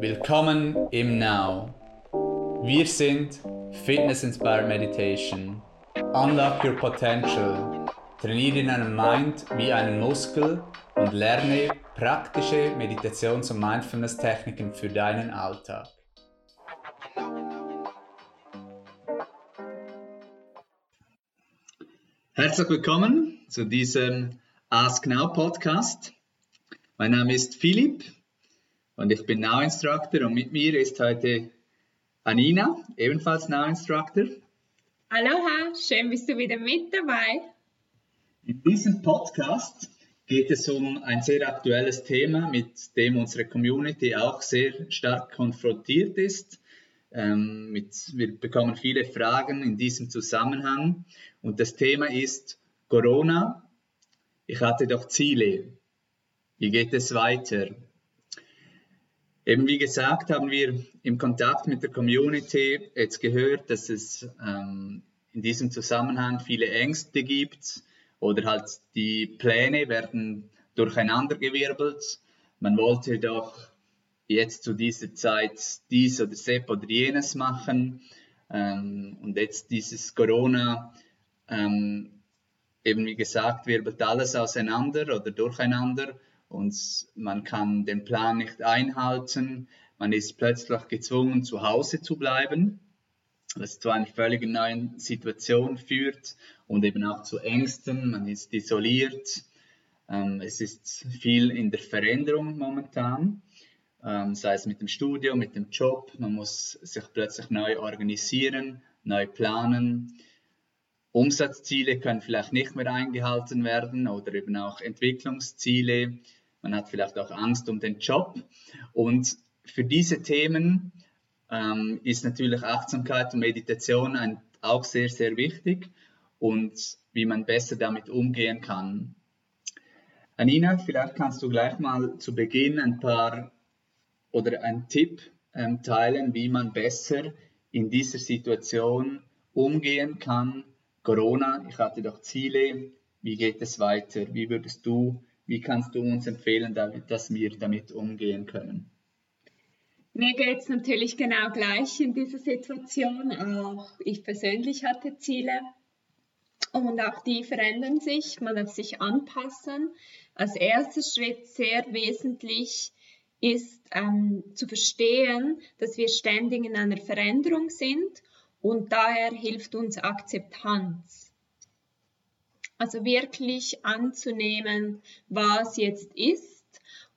Willkommen im Now. Wir sind Fitness Inspired Meditation. Unlock your potential. Trainiere deinen Mind wie einen Muskel und lerne praktische Meditations- und Mindfulness-Techniken für deinen Alltag. Herzlich willkommen zu diesem Ask Now Podcast. Mein Name ist Philipp und ich bin Now Instructor und mit mir ist heute Anina, ebenfalls Now Instructor. Aloha, schön bist du wieder mit dabei. In diesem Podcast geht es um ein sehr aktuelles Thema, mit dem unsere Community auch sehr stark konfrontiert ist. Ähm, mit, wir bekommen viele Fragen in diesem Zusammenhang und das Thema ist Corona. Ich hatte doch Ziele. Wie geht es weiter? Eben wie gesagt, haben wir im Kontakt mit der Community jetzt gehört, dass es ähm, in diesem Zusammenhang viele Ängste gibt oder halt die Pläne werden durcheinandergewirbelt. Man wollte doch jetzt zu dieser Zeit dies oder Sepp oder jenes machen ähm, und jetzt dieses Corona, ähm, eben wie gesagt, wirbelt alles auseinander oder durcheinander und man kann den Plan nicht einhalten. Man ist plötzlich gezwungen, zu Hause zu bleiben, was zu einer völlig neuen Situation führt und eben auch zu Ängsten. Man ist isoliert. Ähm, es ist viel in der Veränderung momentan, ähm, sei es mit dem Studium, mit dem Job. Man muss sich plötzlich neu organisieren, neu planen. Umsatzziele können vielleicht nicht mehr eingehalten werden oder eben auch Entwicklungsziele man hat vielleicht auch Angst um den Job. Und für diese Themen ähm, ist natürlich Achtsamkeit und Meditation ein, auch sehr, sehr wichtig und wie man besser damit umgehen kann. Anina, vielleicht kannst du gleich mal zu Beginn ein paar oder einen Tipp ähm, teilen, wie man besser in dieser Situation umgehen kann. Corona, ich hatte doch Ziele, wie geht es weiter? Wie würdest du wie kannst du uns empfehlen, dass wir damit umgehen können? Mir geht es natürlich genau gleich in dieser Situation. Auch ich persönlich hatte Ziele und auch die verändern sich. Man darf sich anpassen. Als erster Schritt sehr wesentlich ist ähm, zu verstehen, dass wir ständig in einer Veränderung sind und daher hilft uns Akzeptanz. Also wirklich anzunehmen, was jetzt ist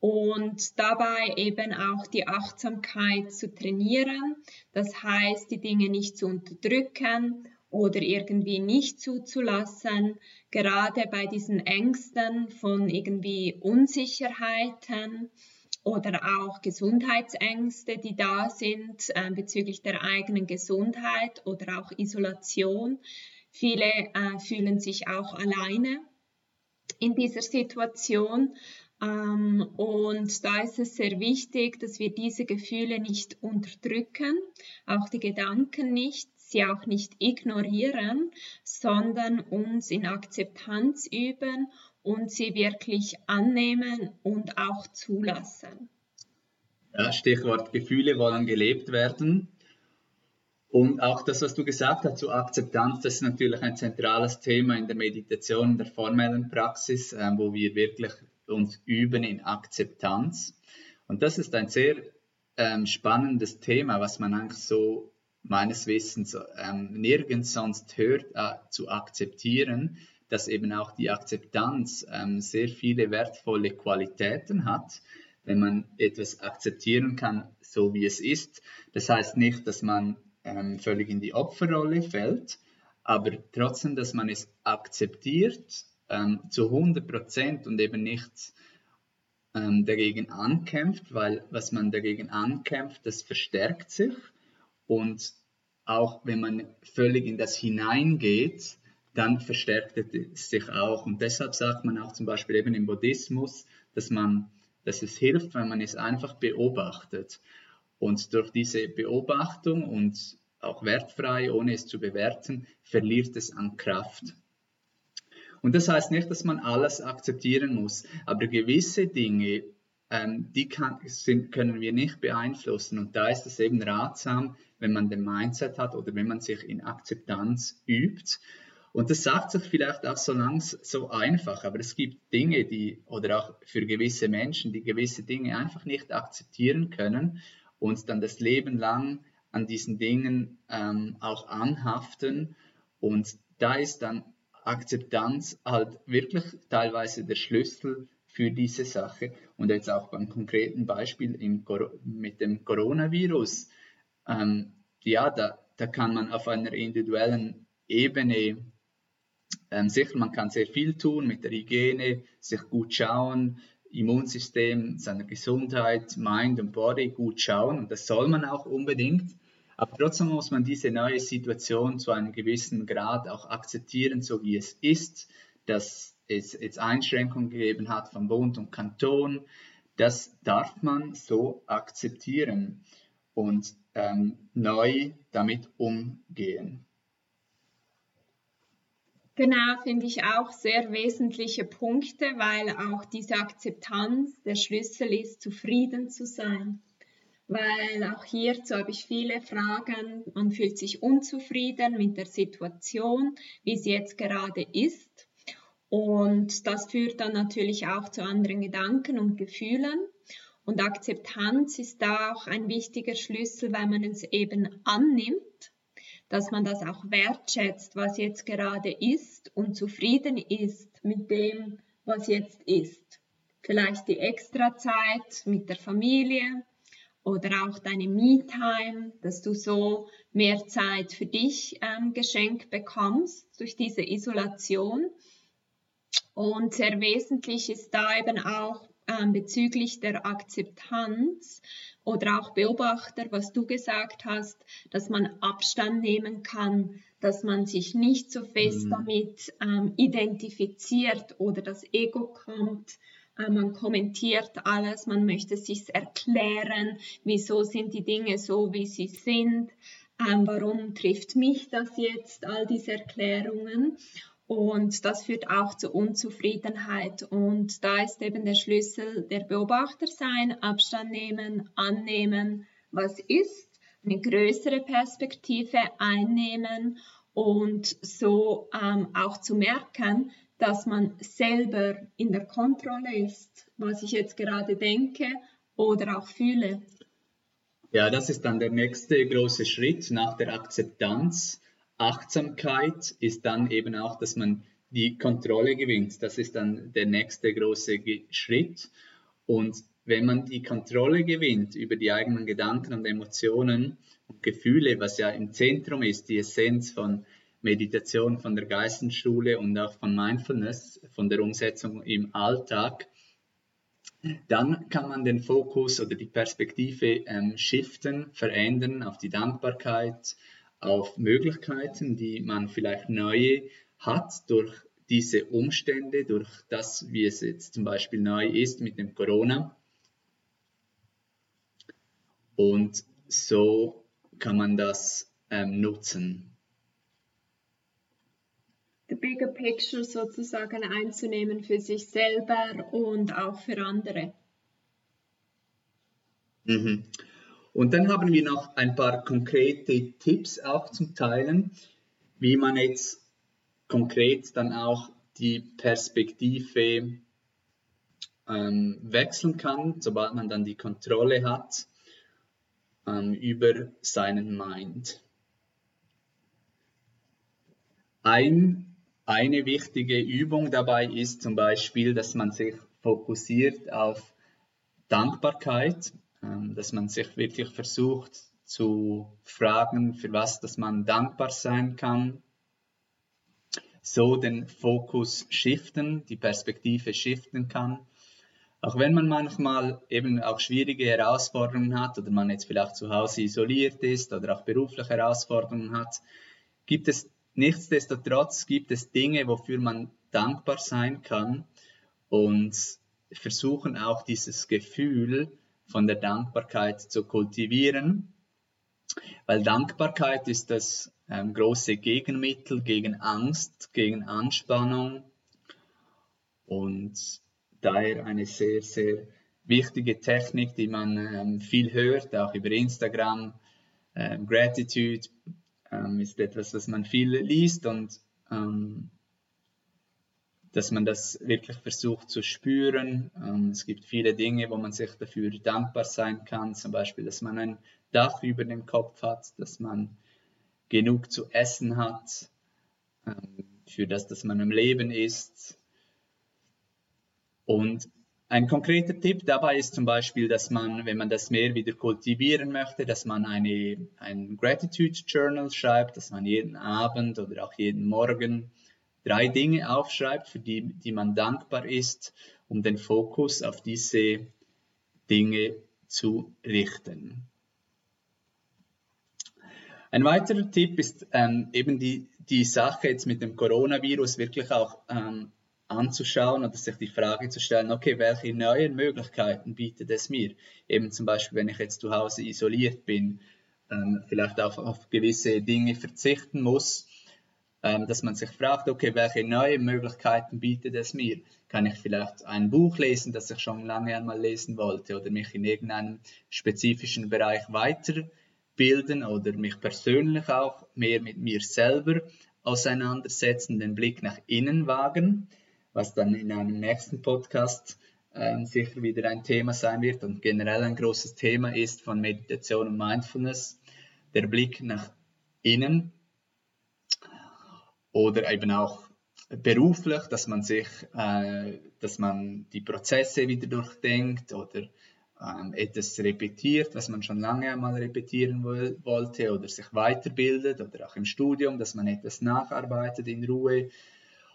und dabei eben auch die Achtsamkeit zu trainieren. Das heißt, die Dinge nicht zu unterdrücken oder irgendwie nicht zuzulassen, gerade bei diesen Ängsten von irgendwie Unsicherheiten oder auch Gesundheitsängste, die da sind äh, bezüglich der eigenen Gesundheit oder auch Isolation, Viele äh, fühlen sich auch alleine in dieser Situation. Ähm, und da ist es sehr wichtig, dass wir diese Gefühle nicht unterdrücken, auch die Gedanken nicht, sie auch nicht ignorieren, sondern uns in Akzeptanz üben und sie wirklich annehmen und auch zulassen. Ja, Stichwort Gefühle wollen gelebt werden. Und auch das, was du gesagt hast zu Akzeptanz, das ist natürlich ein zentrales Thema in der Meditation, in der formellen Praxis, äh, wo wir wirklich uns üben in Akzeptanz. Und das ist ein sehr ähm, spannendes Thema, was man eigentlich so meines Wissens ähm, nirgends sonst hört, äh, zu akzeptieren, dass eben auch die Akzeptanz ähm, sehr viele wertvolle Qualitäten hat, wenn man etwas akzeptieren kann, so wie es ist. Das heißt nicht, dass man ähm, völlig in die Opferrolle fällt, aber trotzdem, dass man es akzeptiert ähm, zu 100 Prozent und eben nicht ähm, dagegen ankämpft, weil was man dagegen ankämpft, das verstärkt sich und auch wenn man völlig in das hineingeht, dann verstärkt es sich auch. Und deshalb sagt man auch zum Beispiel eben im Buddhismus, dass man, dass es hilft, wenn man es einfach beobachtet. Und durch diese Beobachtung und auch wertfrei, ohne es zu bewerten, verliert es an Kraft. Und das heißt nicht, dass man alles akzeptieren muss, aber gewisse Dinge ähm, die kann, sind, können wir nicht beeinflussen. Und da ist es eben ratsam, wenn man den Mindset hat oder wenn man sich in Akzeptanz übt. Und das sagt sich vielleicht auch so langsam so einfach, aber es gibt Dinge, die, oder auch für gewisse Menschen, die gewisse Dinge einfach nicht akzeptieren können und dann das Leben lang an diesen Dingen ähm, auch anhaften. Und da ist dann Akzeptanz halt wirklich teilweise der Schlüssel für diese Sache. Und jetzt auch beim konkreten Beispiel im, mit dem Coronavirus. Ähm, ja, da, da kann man auf einer individuellen Ebene ähm, sicher, man kann sehr viel tun mit der Hygiene, sich gut schauen, Immunsystem, seiner Gesundheit, Mind und Body gut schauen und das soll man auch unbedingt. Aber trotzdem muss man diese neue Situation zu einem gewissen Grad auch akzeptieren, so wie es ist, dass es jetzt Einschränkungen gegeben hat von Bund und Kanton. Das darf man so akzeptieren und ähm, neu damit umgehen. Genau, finde ich auch sehr wesentliche Punkte, weil auch diese Akzeptanz der Schlüssel ist, zufrieden zu sein. Weil auch hierzu habe ich viele Fragen. Man fühlt sich unzufrieden mit der Situation, wie sie jetzt gerade ist. Und das führt dann natürlich auch zu anderen Gedanken und Gefühlen. Und Akzeptanz ist da auch ein wichtiger Schlüssel, weil man es eben annimmt dass man das auch wertschätzt, was jetzt gerade ist und zufrieden ist mit dem, was jetzt ist. Vielleicht die Extrazeit mit der Familie oder auch deine Me-Time, dass du so mehr Zeit für dich ähm, geschenkt bekommst durch diese Isolation. Und sehr wesentlich ist da eben auch ähm, bezüglich der Akzeptanz, oder auch Beobachter, was du gesagt hast, dass man Abstand nehmen kann, dass man sich nicht so fest mhm. damit ähm, identifiziert oder das Ego kommt. Äh, man kommentiert alles, man möchte sich erklären, wieso sind die Dinge so, wie sie sind, ähm, warum trifft mich das jetzt, all diese Erklärungen. Und das führt auch zu Unzufriedenheit. Und da ist eben der Schlüssel der Beobachter sein, Abstand nehmen, annehmen, was ist, eine größere Perspektive einnehmen und so ähm, auch zu merken, dass man selber in der Kontrolle ist, was ich jetzt gerade denke oder auch fühle. Ja, das ist dann der nächste große Schritt nach der Akzeptanz Achtsamkeit ist dann eben auch, dass man die Kontrolle gewinnt. Das ist dann der nächste große Schritt. Und wenn man die Kontrolle gewinnt über die eigenen Gedanken und Emotionen und Gefühle, was ja im Zentrum ist, die Essenz von Meditation, von der Geistesschule und auch von Mindfulness, von der Umsetzung im Alltag, dann kann man den Fokus oder die Perspektive ähm, shiften, verändern auf die Dankbarkeit, auf Möglichkeiten, die man vielleicht neue hat durch diese Umstände, durch das, wie es jetzt zum Beispiel neu ist mit dem Corona. Und so kann man das ähm, nutzen. The bigger picture sozusagen einzunehmen für sich selber und auch für andere. Mhm. Und dann haben wir noch ein paar konkrete Tipps auch zum Teilen, wie man jetzt konkret dann auch die Perspektive ähm, wechseln kann, sobald man dann die Kontrolle hat ähm, über seinen Mind. Ein, eine wichtige Übung dabei ist zum Beispiel, dass man sich fokussiert auf Dankbarkeit dass man sich wirklich versucht zu fragen, für was dass man dankbar sein kann. So den Fokus shiften, die Perspektive shiften kann. Auch wenn man manchmal eben auch schwierige Herausforderungen hat oder man jetzt vielleicht zu Hause isoliert ist oder auch berufliche Herausforderungen hat, gibt es nichtsdestotrotz gibt es Dinge, wofür man dankbar sein kann und versuchen auch dieses Gefühl von der Dankbarkeit zu kultivieren, weil Dankbarkeit ist das ähm, große Gegenmittel gegen Angst, gegen Anspannung und daher eine sehr, sehr wichtige Technik, die man ähm, viel hört, auch über Instagram. Ähm, Gratitude ähm, ist etwas, was man viel liest und ähm, dass man das wirklich versucht zu spüren. Ähm, es gibt viele Dinge, wo man sich dafür dankbar sein kann, zum Beispiel, dass man ein Dach über dem Kopf hat, dass man genug zu essen hat, ähm, für das, dass man am Leben ist. Und ein konkreter Tipp dabei ist zum Beispiel, dass man, wenn man das mehr wieder kultivieren möchte, dass man eine, ein Gratitude Journal schreibt, dass man jeden Abend oder auch jeden Morgen drei Dinge aufschreibt, für die, die man dankbar ist, um den Fokus auf diese Dinge zu richten. Ein weiterer Tipp ist ähm, eben die, die Sache jetzt mit dem Coronavirus wirklich auch ähm, anzuschauen oder sich die Frage zu stellen, okay, welche neuen Möglichkeiten bietet es mir? Eben zum Beispiel, wenn ich jetzt zu Hause isoliert bin, ähm, vielleicht auch auf gewisse Dinge verzichten muss, dass man sich fragt, okay, welche neuen Möglichkeiten bietet es mir? Kann ich vielleicht ein Buch lesen, das ich schon lange einmal lesen wollte oder mich in irgendeinem spezifischen Bereich weiterbilden oder mich persönlich auch mehr mit mir selber auseinandersetzen, den Blick nach innen wagen? was dann in einem nächsten Podcast äh, sicher wieder ein Thema sein wird und generell ein großes Thema ist von Meditation und Mindfulness, der Blick nach innen oder eben auch beruflich, dass man sich, äh, dass man die Prozesse wieder durchdenkt oder ähm, etwas repetiert, was man schon lange einmal repetieren wollte oder sich weiterbildet oder auch im Studium, dass man etwas nacharbeitet in Ruhe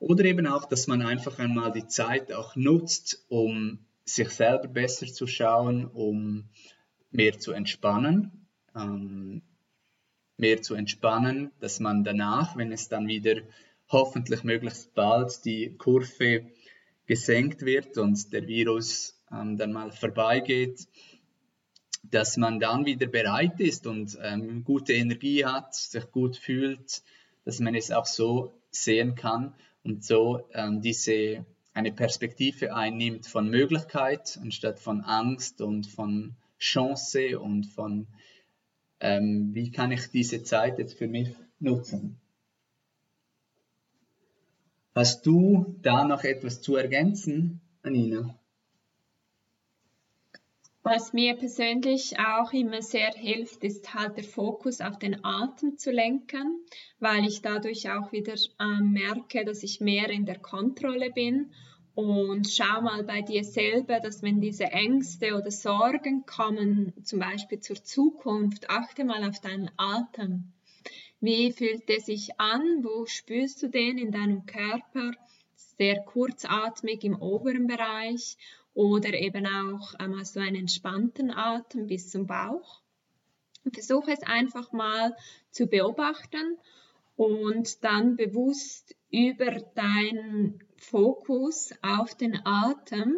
oder eben auch, dass man einfach einmal die Zeit auch nutzt, um sich selber besser zu schauen, um mehr zu entspannen. Ähm, mehr zu entspannen, dass man danach, wenn es dann wieder hoffentlich möglichst bald die Kurve gesenkt wird und der Virus ähm, dann mal vorbeigeht, dass man dann wieder bereit ist und ähm, gute Energie hat, sich gut fühlt, dass man es auch so sehen kann und so ähm, diese eine Perspektive einnimmt von Möglichkeit anstatt von Angst und von Chance und von ähm, wie kann ich diese Zeit jetzt für mich nutzen. Hast du da noch etwas zu ergänzen, Anina? Was mir persönlich auch immer sehr hilft, ist halt der Fokus auf den Atem zu lenken, weil ich dadurch auch wieder äh, merke, dass ich mehr in der Kontrolle bin. Und schau mal bei dir selber, dass wenn diese Ängste oder Sorgen kommen, zum Beispiel zur Zukunft, achte mal auf deinen Atem. Wie fühlt er sich an? Wo spürst du den in deinem Körper? Sehr kurzatmig im oberen Bereich oder eben auch ähm, hast du einen entspannten Atem bis zum Bauch. versuche es einfach mal zu beobachten und dann bewusst über deinen Fokus auf den Atem,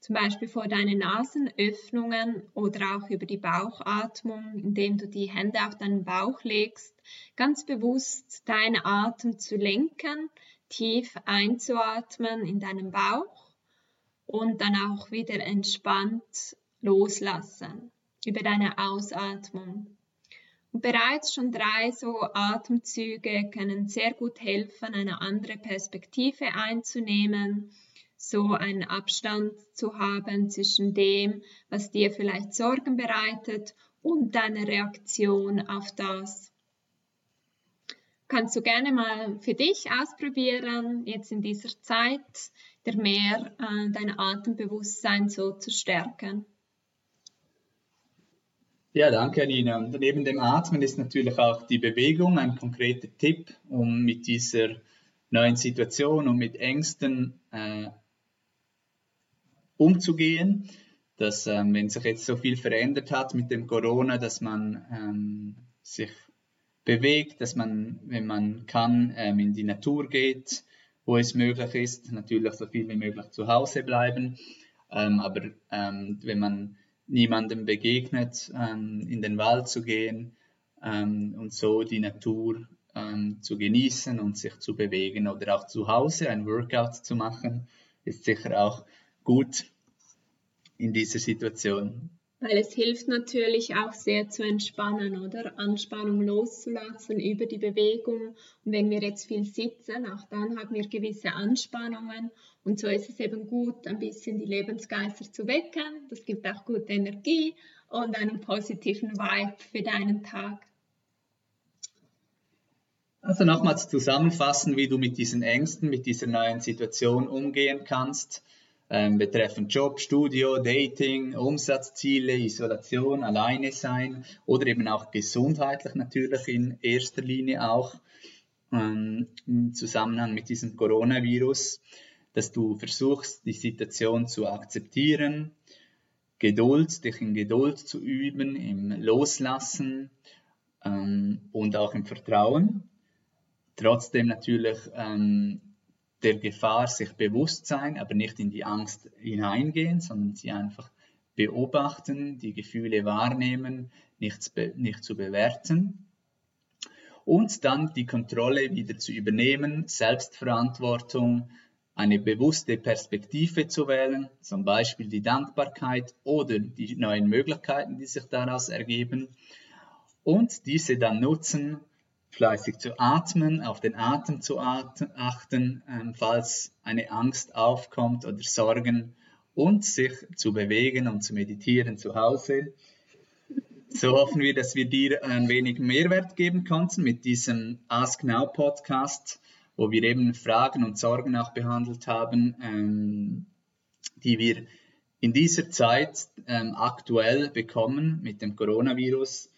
zum Beispiel vor deinen Nasenöffnungen oder auch über die Bauchatmung, indem du die Hände auf deinen Bauch legst, ganz bewusst deinen Atem zu lenken, tief einzuatmen in deinen Bauch und dann auch wieder entspannt loslassen über deine Ausatmung. Bereits schon drei so Atemzüge können sehr gut helfen, eine andere Perspektive einzunehmen, so einen Abstand zu haben zwischen dem, was dir vielleicht Sorgen bereitet und deiner Reaktion auf das. Kannst du gerne mal für dich ausprobieren, jetzt in dieser Zeit, der mehr äh, dein Atembewusstsein so zu stärken. Ja, danke, Nina. Und neben dem Atmen ist natürlich auch die Bewegung ein konkreter Tipp, um mit dieser neuen Situation und mit Ängsten äh, umzugehen. Dass, ähm, wenn sich jetzt so viel verändert hat mit dem Corona, dass man ähm, sich bewegt, dass man, wenn man kann, ähm, in die Natur geht, wo es möglich ist, natürlich so viel wie möglich zu Hause bleiben. Ähm, aber ähm, wenn man niemandem begegnet, ähm, in den Wald zu gehen ähm, und so die Natur ähm, zu genießen und sich zu bewegen oder auch zu Hause ein Workout zu machen, ist sicher auch gut. in dieser Situation? Weil es hilft natürlich auch sehr zu entspannen, oder? Anspannung loszulassen über die Bewegung. Und wenn wir jetzt viel sitzen, auch dann haben wir gewisse Anspannungen. Und so ist es eben gut, ein bisschen die Lebensgeister zu wecken. Das gibt auch gute Energie und einen positiven Vibe für deinen Tag. Also nochmals zusammenfassen, wie du mit diesen Ängsten, mit dieser neuen Situation umgehen kannst ähm, betreffend Job, Studio, Dating, Umsatzziele, Isolation, alleine sein oder eben auch gesundheitlich natürlich in erster Linie auch ähm, im Zusammenhang mit diesem Coronavirus, dass du versuchst, die Situation zu akzeptieren, Geduld, dich in Geduld zu üben, im Loslassen ähm, und auch im Vertrauen. Trotzdem natürlich ähm, der Gefahr sich bewusst sein, aber nicht in die Angst hineingehen, sondern sie einfach beobachten, die Gefühle wahrnehmen, nichts nicht zu bewerten. Und dann die Kontrolle wieder zu übernehmen, Selbstverantwortung, eine bewusste Perspektive zu wählen, zum Beispiel die Dankbarkeit oder die neuen Möglichkeiten, die sich daraus ergeben. Und diese dann nutzen, fleißig zu atmen, auf den Atem zu achten, ähm, falls eine Angst aufkommt oder Sorgen und sich zu bewegen und zu meditieren zu Hause. So hoffen wir, dass wir dir ein wenig Mehrwert geben konnten mit diesem Ask Now Podcast, wo wir eben Fragen und Sorgen auch behandelt haben, ähm, die wir in dieser Zeit ähm, aktuell bekommen mit dem Coronavirus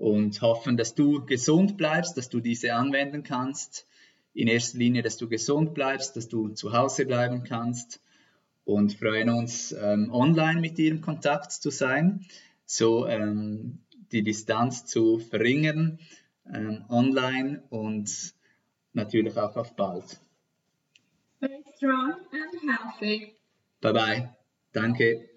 und hoffen, dass du gesund bleibst, dass du diese anwenden kannst. In erster Linie, dass du gesund bleibst, dass du zu Hause bleiben kannst und freuen uns, ähm, online mit dir in Kontakt zu sein, so ähm, die Distanz zu verringern, ähm, online und natürlich auch auf bald. Stay strong and healthy. Bye bye. Danke.